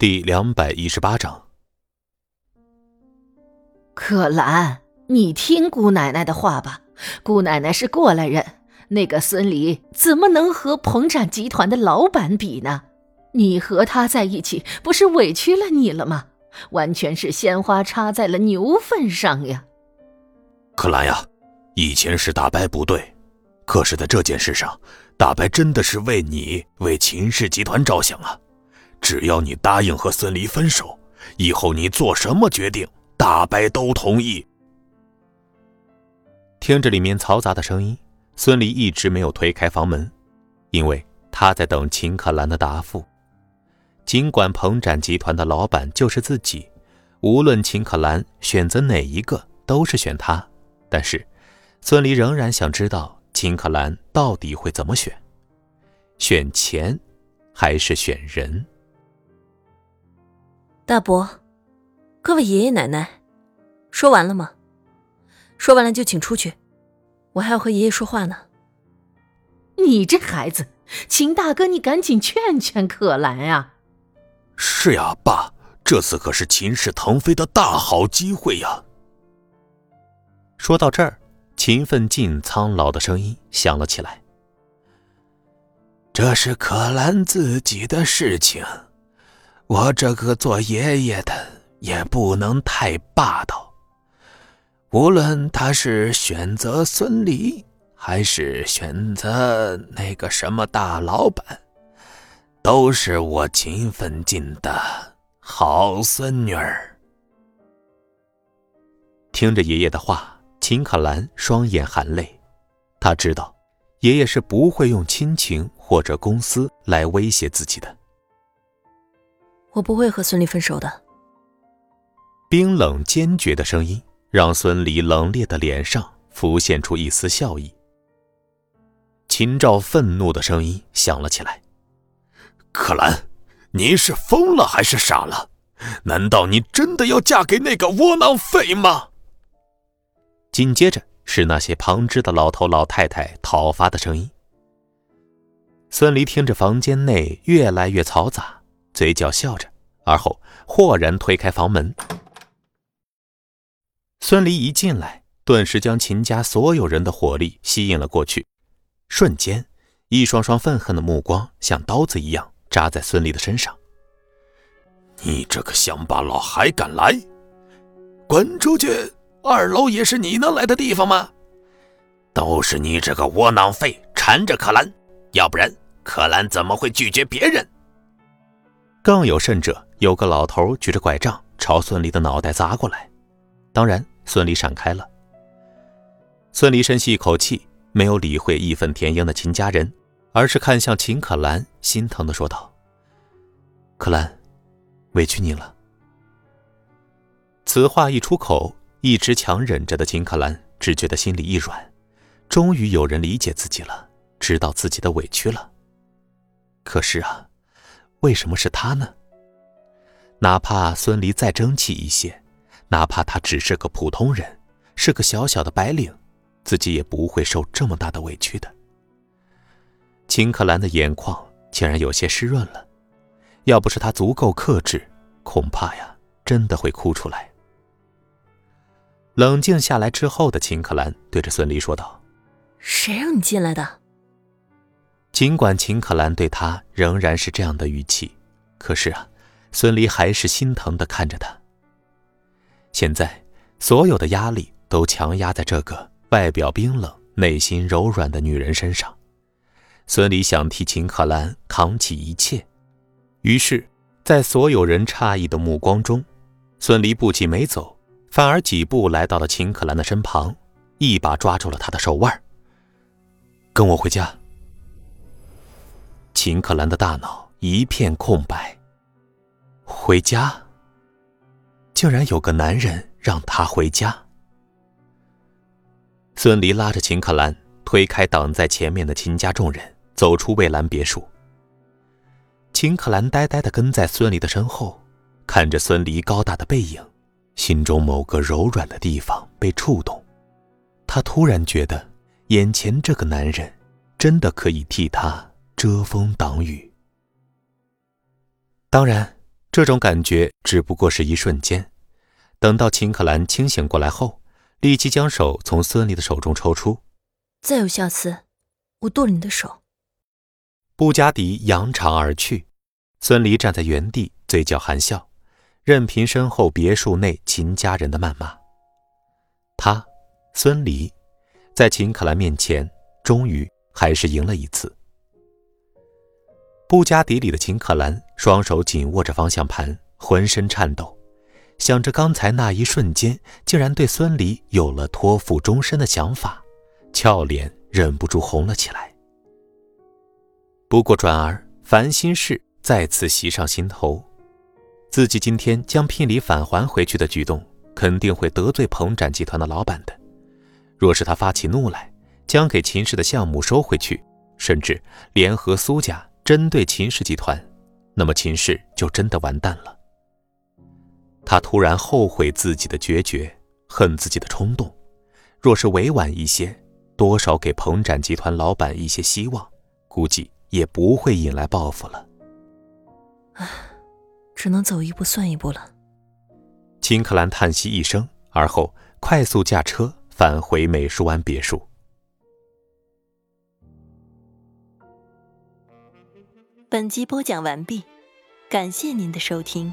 第两百一十八章。可兰，你听姑奶奶的话吧。姑奶奶是过来人，那个孙离怎么能和鹏展集团的老板比呢？你和他在一起，不是委屈了你了吗？完全是鲜花插在了牛粪上呀！可兰呀，以前是大白不对，可是在这件事上，大白真的是为你、为秦氏集团着想啊。只要你答应和孙离分手，以后你做什么决定，大白都同意。听着里面嘈杂的声音，孙离一直没有推开房门，因为他在等秦可兰的答复。尽管鹏展集团的老板就是自己，无论秦可兰选择哪一个，都是选他，但是孙离仍然想知道秦可兰到底会怎么选，选钱，还是选人？大伯，各位爷爷奶奶，说完了吗？说完了就请出去，我还要和爷爷说话呢。你这孩子，秦大哥，你赶紧劝劝可兰啊！是呀，爸，这次可是秦氏腾飞的大好机会呀。说到这儿，秦奋进苍老的声音响了起来：“这是可兰自己的事情。”我这个做爷爷的也不能太霸道。无论他是选择孙离，还是选择那个什么大老板，都是我秦奋进的好孙女儿。听着爷爷的话，秦可兰双眼含泪。他知道，爷爷是不会用亲情或者公司来威胁自己的。我不会和孙离分手的。冰冷坚决的声音让孙离冷冽的脸上浮现出一丝笑意。秦照愤怒的声音响了起来：“可兰，您是疯了还是傻了？难道你真的要嫁给那个窝囊废吗？”紧接着是那些旁支的老头老太太讨伐的声音。孙离听着房间内越来越嘈杂。嘴角笑着，而后豁然推开房门。孙离一进来，顿时将秦家所有人的火力吸引了过去。瞬间，一双双愤恨的目光像刀子一样扎在孙离的身上。你这个乡巴佬还敢来？滚出去！二楼也是你能来的地方吗？都是你这个窝囊废缠着可兰，要不然可兰怎么会拒绝别人？更有甚者，有个老头举着拐杖朝孙离的脑袋砸过来，当然，孙离闪开了。孙离深吸一口气，没有理会义愤填膺的秦家人，而是看向秦可兰，心疼的说道：“可兰，委屈你了。”此话一出口，一直强忍着的秦可兰只觉得心里一软，终于有人理解自己了，知道自己的委屈了。可是啊。为什么是他呢？哪怕孙离再争气一些，哪怕他只是个普通人，是个小小的白领，自己也不会受这么大的委屈的。秦可兰的眼眶竟然有些湿润了，要不是他足够克制，恐怕呀，真的会哭出来。冷静下来之后的秦可兰对着孙离说道：“谁让你进来的？”尽管秦可兰对他仍然是这样的语气，可是啊，孙离还是心疼的看着他。现在，所有的压力都强压在这个外表冰冷、内心柔软的女人身上。孙离想替秦可兰扛起一切，于是，在所有人诧异的目光中，孙离不仅没走，反而几步来到了秦可兰的身旁，一把抓住了她的手腕。跟我回家。秦可兰的大脑一片空白。回家，竟然有个男人让她回家。孙离拉着秦可兰，推开挡在前面的秦家众人，走出蔚蓝别墅。秦可兰呆呆的跟在孙离的身后，看着孙离高大的背影，心中某个柔软的地方被触动。她突然觉得，眼前这个男人，真的可以替她。遮风挡雨。当然，这这种感觉只不过是一瞬间。等到秦可兰清醒过来后，立即将手从孙离的手中抽出。再有下次，我剁了你的手。布加迪扬长而去，孙离站在原地，嘴角含笑，任凭身后别墅内秦家人的谩骂。他，孙离，在秦可兰面前，终于还是赢了一次。布加迪里的秦可兰双手紧握着方向盘，浑身颤抖，想着刚才那一瞬间，竟然对孙离有了托付终身的想法，俏脸忍不住红了起来。不过转而烦心事再次袭上心头，自己今天将聘礼返还回去的举动，肯定会得罪鹏展集团的老板的。若是他发起怒来，将给秦氏的项目收回去，甚至联合苏家针对秦氏集团，那么秦氏就真的完蛋了。他突然后悔自己的决绝，恨自己的冲动。若是委婉一些，多少给彭展集团老板一些希望，估计。也不会引来报复了。唉，只能走一步算一步了。金克兰叹息一声，而后快速驾车返回美术湾别墅。本集播讲完毕，感谢您的收听。